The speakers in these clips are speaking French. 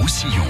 Roussillon.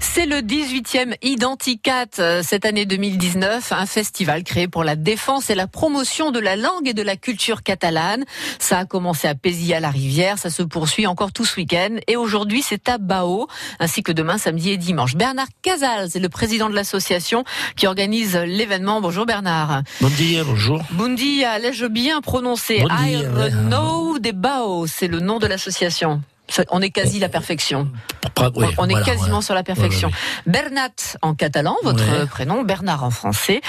C'est le 18e Identicat euh, cette année 2019, un festival créé pour la défense et la promotion de la langue et de la culture catalane. Ça a commencé à Pézy à la Rivière, ça se poursuit encore tout ce week-end et aujourd'hui c'est à Bao, ainsi que demain samedi et dimanche. Bernard Casals est le président de l'association qui organise l'événement. Bonjour Bernard. Bon dia, bonjour. Bon dia, l'ai-je bien prononcé Bon dia, I ouais. know des Bao, c'est le nom de l'association. On est quasi la perfection. Oui, On est voilà, quasiment sur la perfection. Bernat en catalan, votre prénom, Bernard en français.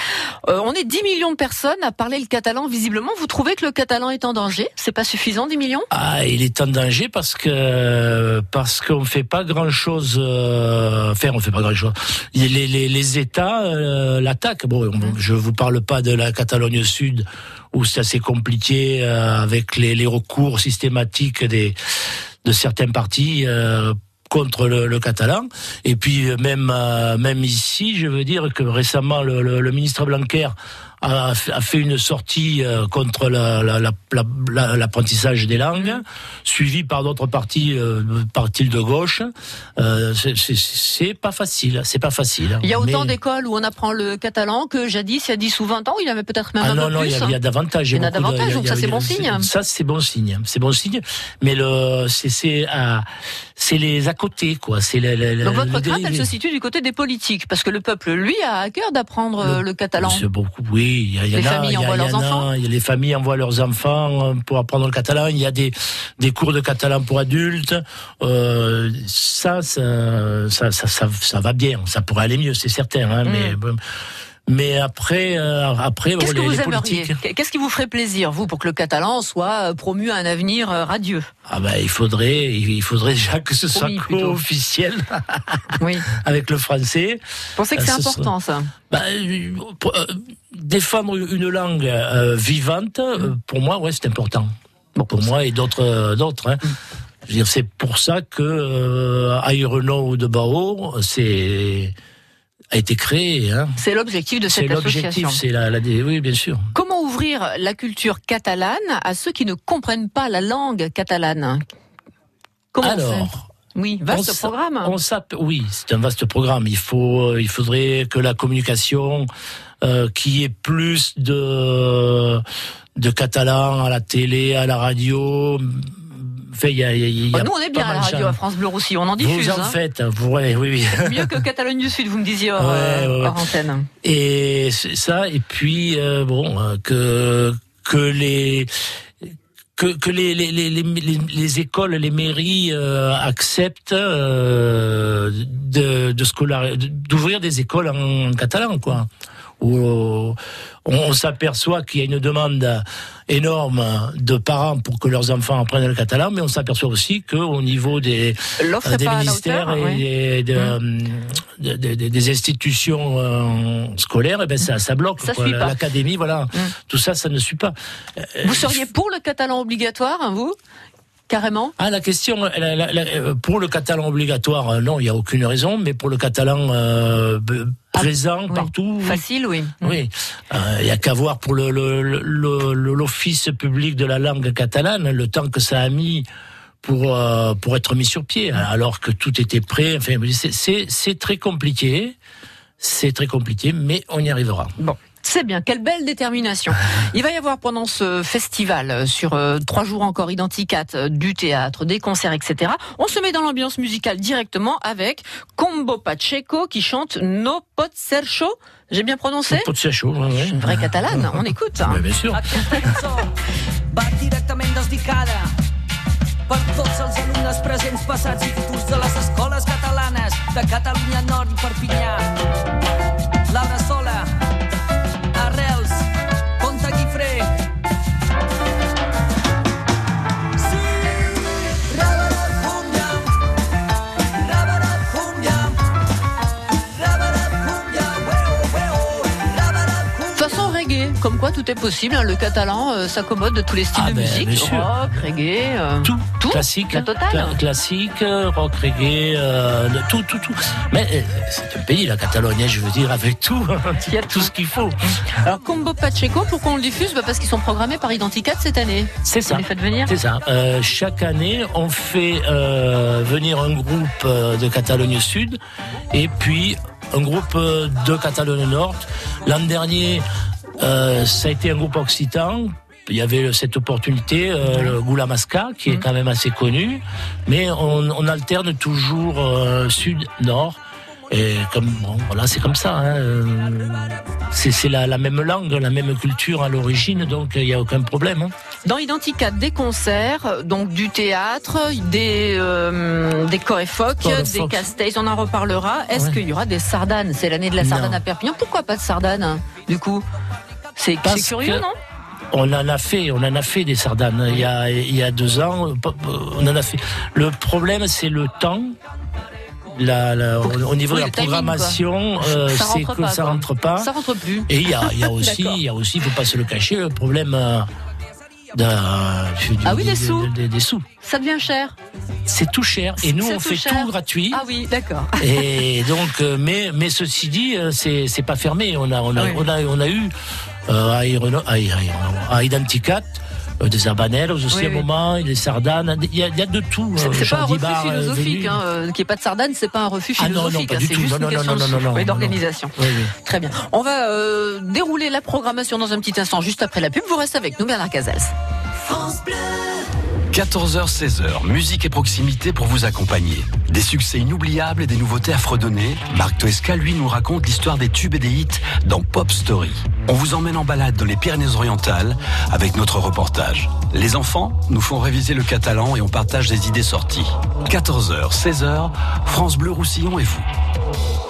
Euh, on est 10 millions de personnes à parler le catalan. Visiblement, vous trouvez que le catalan est en danger? C'est pas suffisant, 10 millions? Ah, il est en danger parce que parce qu'on fait pas grand chose. Euh, enfin, on fait pas grand chose. Les, les, les États euh, l'attaquent. Bon, Mmh. je vous parle pas de la Catalogne Sud où c'est assez compliqué euh, avec les, les recours systématiques des de certains partis. euh, contre le, catalan et puis euh, même euh, même ici je veux dire que récemment le ministre Blanquer a, fait- a fait une sortie euh, contre la- la- la- la- la- l'apprentissage des langues, suivi par d'autres partis, euh, partis de gauche. Euh, c'est- pas facile, c'est pas facile. Il y a autant Mais- d'écoles où on apprend le catalan que jadis, il y a 10 ou 20 ans, il y avait peut-être même ah un non, peu non, il plus. y, a- il y a davantage. Il y en a de- davantage, donc ça, c'est bon signe. Ça, c'est bon signe. C'est bon signe. Mais le, c'est, les à côté, quoi. C'est le, le- Donc le- votre le crainte, elle se situe du côté des politiques, parce que le peuple, lui, a à cœur d'apprendre euh, le catalan. Beaucoup, oui. Il y, a- il y Les en a, familles il y a- envoient y leurs en a, enfants? y a Les familles envoient leurs enfants euh, pour apprendre le catalan. Il y a des, des cours de catalan pour adultes. Euh, ça, ça, ça, ça, va bien. Ça pourrait aller mieux, c'est certain. Hein, mais, bon. Mais après, euh, après, bon, Mm. Qu'est-ce que les, vous politiques. Qu'est-ce qui vous ferait plaisir, vous, pour que le catalan soit euh, promu à un avenir euh, radieux? Ah ben, il faudrait, il faudrait déjà que ce soit Promis, plutôt. officiel Oui. avec le français. Vous pensez que Ah, c'est ce important, ça? Ben, euh, euh, défendre une langue euh, vivante, euh, pour moi, ouais, c'est important. Bon, pour moi et d'autres, euh, d'autres. Hein. Je veux dire, c'est pour ça que euh, Aéronau de Bao, c'est a été créé. Hein. C'est l'objectif de C'est cette l'objectif, association. c'est la, la, oui, bien sûr. Comment ouvrir la culture catalane à ceux qui ne comprennent pas la langue catalane? Comment Alors. Oui, vaste on programme. On oui, c'est un vaste programme. Il faut, euh, il faudrait que la communication, euh, qui est plus de de catalan à la télé, à la radio. Il y a, y a- Oh, nous, on est bien à la radio, à France Bleu Roussy, on en diffuse. Vous en hein. faites, vous, ouais, oui, oui. Mieux que Catalogne du Sud, vous me disiez hors, Ouais, euh, hors antenne. Et ça, et puis euh, bon, euh, que que les que, que les, les, les, les, les- les écoles, les mairies euh, acceptent euh, de, d'ouvrir des écoles en, catalan, quoi. Où euh, on, on s'aperçoit qu'il y a une demande énorme de parents pour que leurs enfants apprennent le catalan, mais on s'aperçoit aussi qu'au niveau des, la ministères hauteur. et ouais. des, de, euh, de- de- de- des institutions euh, scolaires, eh ben ça, ça bloque. L'académie, voilà, tout ça, ça ne suit pas. Euh, Vous seriez pour le catalan obligatoire, hein, vous? Carrément? Ah, la question, la- la- la- euh, pour le catalan obligatoire, euh, non, il n'y a aucune raison, mais pour le catalan euh, b- présent partout, oui. Facile, oui. Oui, Euh, il y a qu'à voir pour le, le- le- le- l'office public de la langue catalane, le temps que ça a mis pour euh, pour être mis sur pied, alors que tout était prêt. Enfin, c'est très compliqué, c'est très compliqué, mais on y arrivera. Bon. C'est bien, quelle belle détermination. Il va y avoir pendant ce festival, euh, sur euh, trois jours encore identiques, euh, du théâtre, des concerts, etc. On se met dans l'ambiance musicale directement avec Combo Pacheco qui chante No Pot Ser Chaud. J'ai bien prononcé Pot de chaud, ouais, ouais. Une vraie catalane, on écoute. Ouais, bien sûr. Desdicada per tots els alumnes presents, passats i futurs de les escoles catalanes de Catalunya Nord i Perpinyà. Comme quoi tout est possible. hein. Le catalan euh, s'accommode de tous les styles Ah de ben, musique, rock, reggae, euh, Tout, Tout classique, La totale cla- classique, euh, rock, reggae, euh, tout, tout, tout. Mais c'est un pays, la Catalogne, hein, je veux dire, avec tout, Il y a tout ce qu'il faut. Alors Combo Pacheco, pourquoi on le diffuse bah Parce qu'ils sont programmés par Identicat cette année. C'est ça. les faites venir C'est ça. Chaque année, on fait venir un groupe de Catalogne Sud et puis un groupe de Catalogne Nord. L'an dernier, euh, ça a été un groupe occitan. Il y avait cette opportunité, euh, le Goula Masca, qui est quand même assez connu, mais on, on alterne toujours euh, sud-nord. Et comme bon, voilà, c'est comme ça. Hein. euh, C'est la, la même langue, la même culture à l'origine, donc il n'y a aucun problème. hein. Dans Identicat, des concerts, donc du théâtre, des, euh, des Choréphoques. des on en reparlera. Est-ce Ouais. qu'il y aura des sardanes? C'est l'année de la Non. sardane à Perpignan. Pourquoi pas de sardanes, hein, du coup? C'est curieux, non On en a fait, on en a fait des sardanes. Il y a, il y a deux ans, on en a fait. Le problème, c'est le temps. La, la- au au niveau Oui, de la programmation, euh, c'est que pas, ça quoi. rentre pas. Ça rentre plus. Et il y a, il y a aussi, il y a aussi, faut pas se le cacher, le problème euh, de, Ah oui, des sous. des- des sous. Ça devient cher. C'est tout cher. Et nous, on tout fait cher. tout gratuit. Ah oui, d'accord. Et donc, euh, mais, mais ceci dit, c'est, pas fermé. On a, on a, Oui. on a, on a eu à, Ireno- à, à- à Identicat euh, des habaneros aussi Oui, à un oui. moment, des sardanes, il y a, il y a de tout. C'est euh, pas un refus Bar, euh, philosophique, hein, qu'il n'y ait pas de sardane, c'est pas un refus Ah non, non, philosophique, pas du c'est tout. juste Non, une non, question non, non, non, non, d'organisation. Oui, oui. Très bien. On va euh, dérouler la programmation dans un petit instant, juste après la pub. Vous restez avec nous, Bernard Casals. 14h-16h, musique et proximité pour vous accompagner. Des succès inoubliables et des nouveautés à fredonner. Marc Toesca, lui, nous raconte l'histoire des tubes et des hits dans Pop Story. On vous emmène en balade dans les Pyrénées-Orientales avec notre reportage. Les enfants nous font réviser le catalan et on partage des idées sorties. 14h, 16h, France Bleu Roussillon et vous.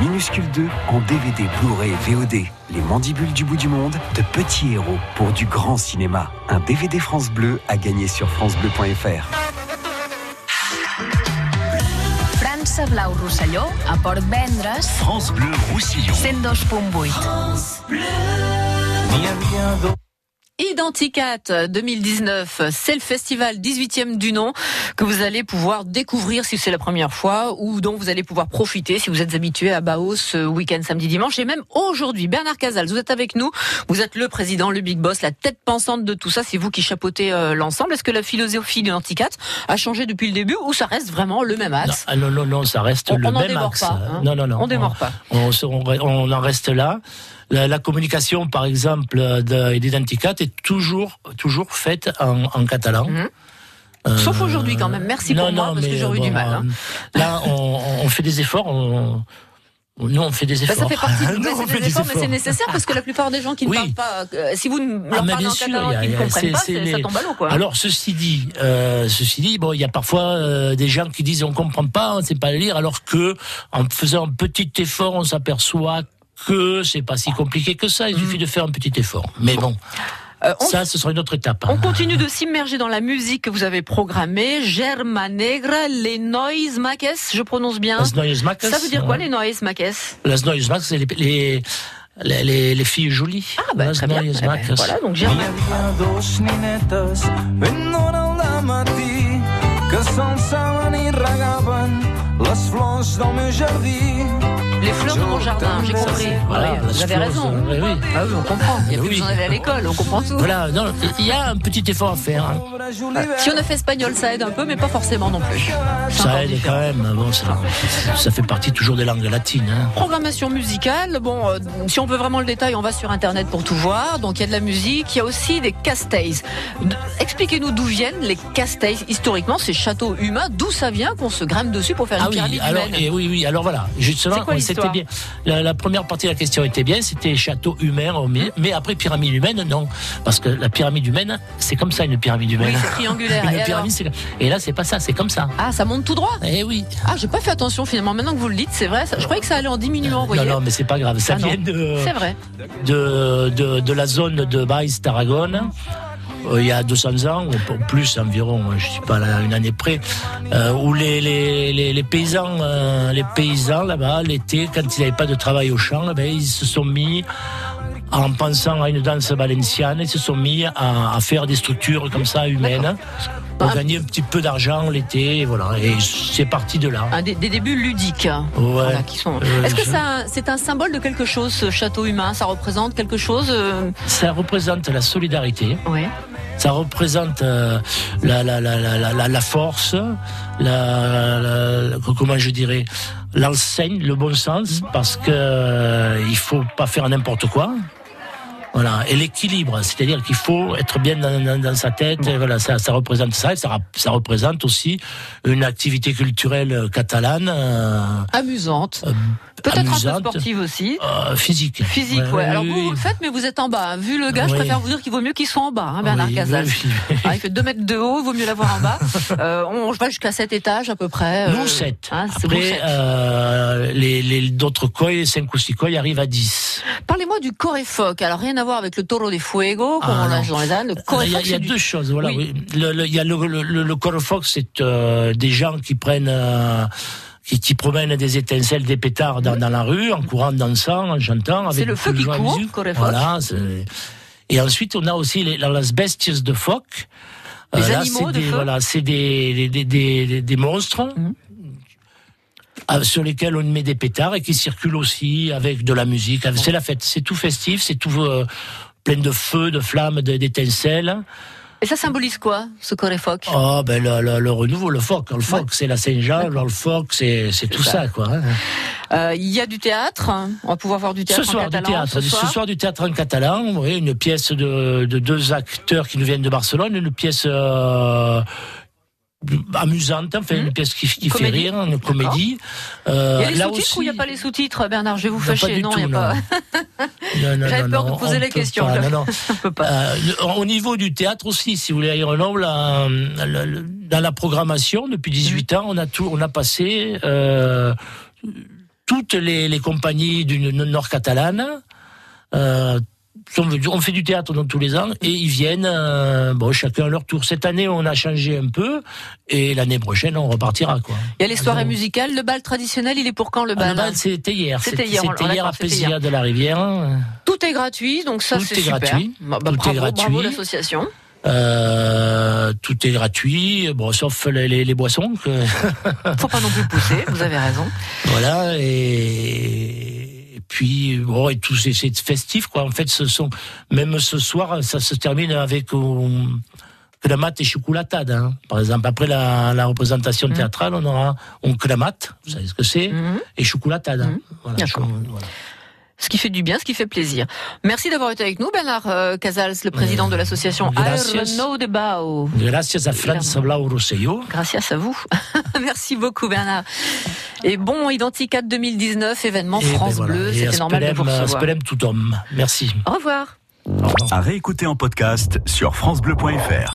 Minuscule 2 en DVD, Blu-ray VOD. Les mandibules du bout du monde, de petits héros pour du grand cinéma. Un DVD France Bleu à gagner sur francebleu.fr. França Blau Rosselló a Port Vendres France Bleu Roussillon. 102.8. Identicat 2019, c'est le festival 18e du nom que vous allez pouvoir découvrir si c'est la première fois ou dont vous allez pouvoir profiter si vous êtes habitué à Baos ce week-end samedi dimanche et même aujourd'hui. Bernard Casals, vous êtes avec nous, vous êtes le président, le big boss, la tête pensante de tout ça, c'est vous qui chapeautez euh, l'ensemble. Est-ce que la philosophie d'Identicat a changé depuis le début ou ça reste vraiment le même axe? Non, non, non, ça reste On- le on même axe. pas, hein. Non, non, non. On démord pas. On en reste là. La, la communication, par exemple, de- d'Identicat est toujours, toujours faite en, en catalan. Mhm. Euh, Sauf aujourd'hui quand même. Merci pour moi, parce que j'aurais eu du mal, hein. euh, Là, on, on fait des efforts. On, nous, on fait des Bah, efforts. ça fait partie Nous, mais on c'est fait des efforts, mais c'est nécessaire parce que la plupart des gens qui ne parlent pas, euh, si vous ne Ah, leur mais parlez bien en sûr, catalan il y a- et qu'ils ne comprennent pas, ça tombe à l'eau, quoi. Alors ceci dit, euh, ceci dit, bon, il y a parfois euh, des gens qui disent on comprend pas, on sait pas lire, alors que en faisant un petit effort, on s'aperçoit que c'est pas si compliqué que ça. Il suffit de faire un petit effort. Mais bon, Euh, on, ça, ce sera une autre étape. on continue de s'immerger dans la musique que vous avez programmée. Germa Negra, les Noise Maques, je prononce bien. Las Neues Maques, Ça veut dire quoi, les Noise Maques Las Neues Maques, c'est les, les, les, les- les filles jolies. Ah, bah, Las très bien. Neues Eh ben, Maques. voilà, donc Germa. ben que i regaven les flors del meu jardí. Les fleurs de mon jardin, j'ai compris. Voilà, vous avez raison. oui, oui. Ah oui, on comprend. Il n'y a plus Oui. besoin d'aller à l'école, on comprend tout. Voilà, non, il y a un petit effort à faire. hein. Si on a fait espagnol, ça aide un peu, mais pas forcément non plus. Ça aide différent. quand même. Bon, ça, ça fait partie toujours des langues latines. hein. Programmation musicale, bon, euh, si on veut vraiment le détail, on va sur internet pour tout voir. Donc il y a de la musique, il y a aussi des castays. D- Expliquez-nous d'où viennent les castays. Historiquement, ces châteaux humains, d'où ça vient qu'on se grimpe dessus pour faire Ah une pyramide alors, humaine et oui, oui, alors voilà, justement, on l'histoire bien, c'était la, la première partie de la question était bien, c'était château humain, mais, mais après pyramide humaine, non, parce que la pyramide humaine, c'est comme ça une pyramide humaine. Oui, c'est triangulaire. Une Et pyramide, et là, c'est pas ça, c'est comme ça. Ah, ça monte tout droit Eh oui. Ah, j'ai pas fait attention finalement. Maintenant que vous le dites, c'est vrai. ça- Je croyais que ça allait en diminuant, vous voyez. Non, non, mais c'est pas grave. Ça Ah non. vient de, C'est vrai. de, de, de la zone de Baïs Tarragone. Euh, il y a 200 ans, ou plus environ, hein, je suis pas là une année près, euh, où les, les, les, les paysans, euh, les paysans là-bas, l'été, quand ils n'avaient pas de travail au champ, ils se sont mis, en pensant à une danse valenciane, ils se sont mis à, à faire des structures comme ça humaines pour Ah. gagner un petit peu d'argent l'été, et voilà. Et c'est parti de là. Un des, des débuts ludiques. hein, Ouais. Voilà, qui sont. Euh, Est-ce que ça, c'est un symbole de quelque chose, ce château humain? Ça représente quelque chose euh, Ça représente la solidarité. Ouais. Ça représente euh, la, la, la, la, force, la, la- comment je dirais, l'enseigne, le bon sens, parce que euh, il faut pas faire n'importe quoi. Voilà, et l'équilibre, c'est-à-dire qu'il faut être bien dans, dans, dans sa tête. Et voilà, ça, ça représente ça, et ça, représente aussi une activité culturelle catalane, euh, Amusante. euh, Peut-être un peu sportive aussi. euh, physique. Physique, ouais. Alors oui, vous, vous le faites, mais vous êtes en bas. Vu le gars, je préfère vous dire qu'il vaut mieux qu'il soit en bas, hein, Bernard Oui, Casals. Ah, il fait 2 mètres de haut, il vaut mieux l'avoir en bas. Euh, on va jusqu'à 7 étages à peu près. Nous, euh, 7. hein, Après, euh, les, les d'autres coils, 5 ou 6 coils, arrivent à 10. Parlez-moi du coréfoc. Alors rien à voir avec le taureau des fuego, comme Ah, on l'a dans les ânes. Le Il y a, y du- deux choses. Voilà, Oui. oui. Le, le- y a le, le, c'est euh, des gens qui prennent, euh, qui, qui promènent des étincelles, des pétards dans, dans la rue, en courant, dansant, en chantant. C'est le feu qui court. Voilà. Et ensuite, on a aussi les, les bestias de phoque. Les là, animaux c'est de des, Voilà, c'est des, des, des, des, des monstres. Euh, sur lesquels on met des pétards et qui circulent aussi avec de la musique. C'est la fête, c'est tout festif, c'est tout euh, plein de feu, de flammes, d'étincelles. Et ça symbolise quoi, ce coréfoc Oh ben le, le, le renouveau, le phoque, le phoque, Ouais. c'est la Saint-Jean, le phoque, c'est c'est tout ça. ça, quoi. hein. Euh, Il y a du théâtre. On va pouvoir voir du théâtre Ce soir en du catalan. théâtre, ce soir du théâtre en catalan, oui, une pièce de, de deux acteurs qui nous viennent de Barcelone, une pièce euh, amusante, enfin une pièce qui, qui fait rire, une comédie. Euh, Il y a les sous-titres ou il n'y a pas les sous-titres, Bernard? Je vais vous fâcher. Non, il n'y a pas. J'avais peur non, de poser la question, pas, non, non. On peut pas. Euh, au niveau du théâtre aussi, si vous voulez, la- la- la- dans la programmation, depuis 18 ans, on a tout, on a passé euh, toutes les, les compagnies du nord catalane. On fait du théâtre dans tous les ans et ils viennent, euh, bon, chacun à leur tour. Cette année, on a changé un peu et l'année prochaine, on repartira. Quoi. Il y a les soirées Alors, musicales. Le bal traditionnel, il est pour quand le ah, bal le bal, c'était hier. C'était hier, C'était hier d'accord, à Pézilla hier. de la Rivière. Tout est gratuit, donc ça c'est est super. gratuit. Bah, bah, Tout est gratuit. bravo l'association. Euh, tout est gratuit, bon, sauf les, les, les boissons. Que, Faut pas non plus pousser. Vous avez raison. voilà, et puis, bon, et tout, c'est festif, quoi. En fait, ce sont, même ce soir, ça se termine avec um, clamat et chocolatade, hein. Par exemple, après la, la représentation théâtrale, on aura un clamat, vous savez ce que c'est, Mhm. et chocolatade. hein. Voilà. Ce qui fait du bien, ce qui fait plaisir. Merci d'avoir été avec nous, Bernard euh, Casals, le président de l'association Gracias. Aerno de Bao. Gracias a Franz Blau Rosselló. Gracias à vous. Merci beaucoup, Bernard. Et bon Identicat 2019, événement Et ben France voilà. Bleu, c'était normal de vous recevoir. Aspelem tout homme. Merci. Au revoir. À réécouter en podcast sur FranceBleu.fr.